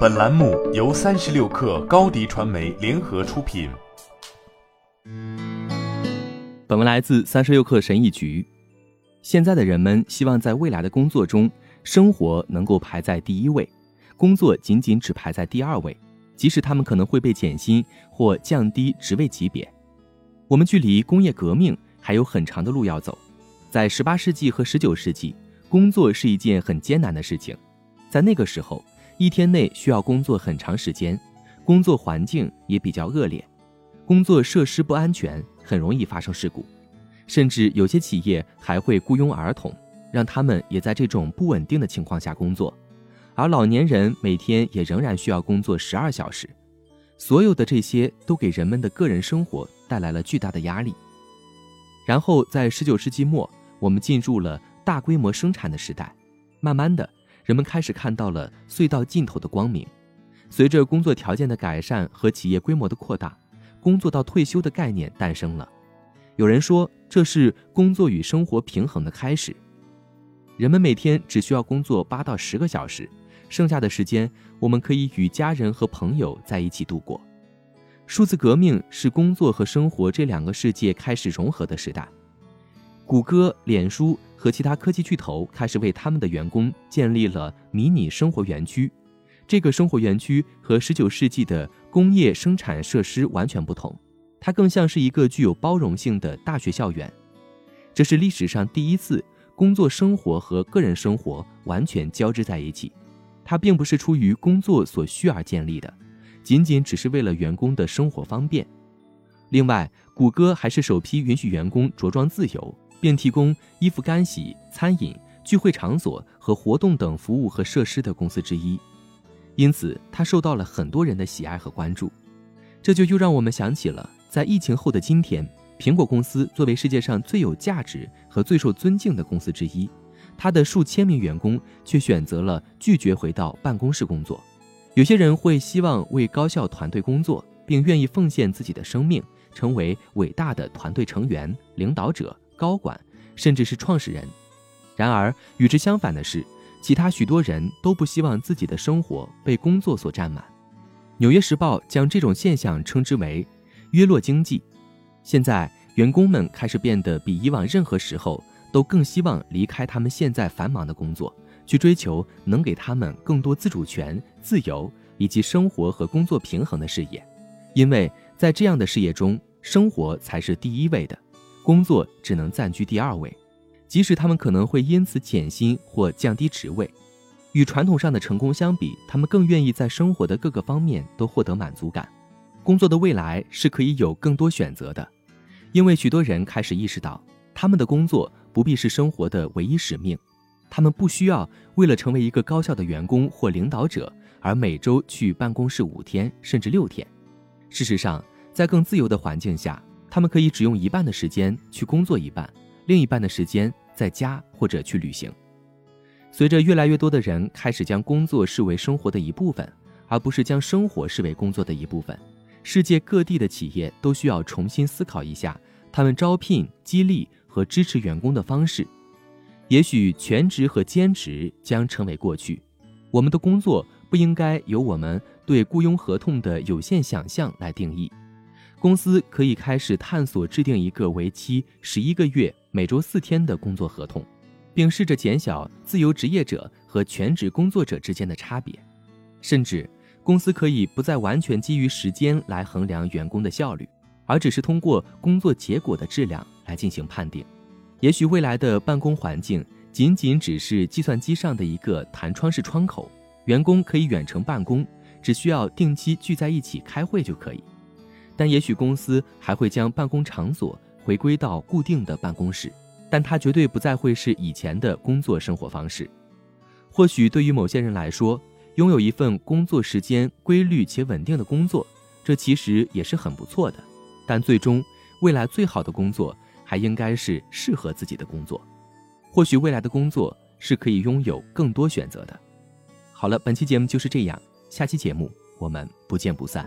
本栏目由三十六氪高低传媒联合出品。本文来自三十六氪神译局。现在的人们希望在未来的工作中，生活能够排在第一位，工作仅仅只排在第二位，即使他们可能会被减薪或降低职位级别。我们距离工业革命还有很长的路要走。在十八世纪和十九世纪，工作是一件很艰难的事情，在那个时候。一天内需要工作很长时间，工作环境也比较恶劣，工作设施不安全，很容易发生事故，甚至有些企业还会雇佣儿童，让他们也在这种不稳定的情况下工作，而老年人每天也仍然需要工作十二小时，所有的这些都给人们的个人生活带来了巨大的压力。然后在十九世纪末，我们进入了大规模生产的时代，慢慢的。人们开始看到了隧道尽头的光明。随着工作条件的改善和企业规模的扩大，工作到退休的概念诞生了。有人说，这是工作与生活平衡的开始。人们每天只需要工作八到十个小时，剩下的时间我们可以与家人和朋友在一起度过。数字革命是工作和生活这两个世界开始融合的时代。谷歌、脸书。和其他科技巨头开始为他们的员工建立了迷你生活园区。这个生活园区和19世纪的工业生产设施完全不同，它更像是一个具有包容性的大学校园。这是历史上第一次工作生活和个人生活完全交织在一起。它并不是出于工作所需而建立的，仅仅只是为了员工的生活方便。另外，谷歌还是首批允许员工着装自由。并提供衣服干洗、餐饮、聚会场所和活动等服务和设施的公司之一，因此它受到了很多人的喜爱和关注。这就又让我们想起了，在疫情后的今天，苹果公司作为世界上最有价值和最受尊敬的公司之一，它的数千名员工却选择了拒绝回到办公室工作。有些人会希望为高效团队工作，并愿意奉献自己的生命，成为伟大的团队成员、领导者。高管，甚至是创始人。然而，与之相反的是，其他许多人都不希望自己的生活被工作所占满。《纽约时报》将这种现象称之为“约洛经济”。现在，员工们开始变得比以往任何时候都更希望离开他们现在繁忙的工作，去追求能给他们更多自主权、自由以及生活和工作平衡的事业，因为在这样的事业中，生活才是第一位的。工作只能暂居第二位，即使他们可能会因此减薪或降低职位。与传统上的成功相比，他们更愿意在生活的各个方面都获得满足感。工作的未来是可以有更多选择的，因为许多人开始意识到，他们的工作不必是生活的唯一使命。他们不需要为了成为一个高效的员工或领导者而每周去办公室五天甚至六天。事实上，在更自由的环境下。他们可以只用一半的时间去工作，一半另一半的时间在家或者去旅行。随着越来越多的人开始将工作视为生活的一部分，而不是将生活视为工作的一部分，世界各地的企业都需要重新思考一下他们招聘、激励和支持员工的方式。也许全职和兼职将成为过去。我们的工作不应该由我们对雇佣合同的有限想象来定义。公司可以开始探索制定一个为期十一个月、每周四天的工作合同，并试着减小自由职业者和全职工作者之间的差别。甚至，公司可以不再完全基于时间来衡量员工的效率，而只是通过工作结果的质量来进行判定。也许未来的办公环境仅仅只是计算机上的一个弹窗式窗口，员工可以远程办公，只需要定期聚在一起开会就可以。但也许公司还会将办公场所回归到固定的办公室，但它绝对不再会是以前的工作生活方式。或许对于某些人来说，拥有一份工作时间规律且稳定的工作，这其实也是很不错的。但最终，未来最好的工作还应该是适合自己的工作。或许未来的工作是可以拥有更多选择的。好了，本期节目就是这样，下期节目我们不见不散。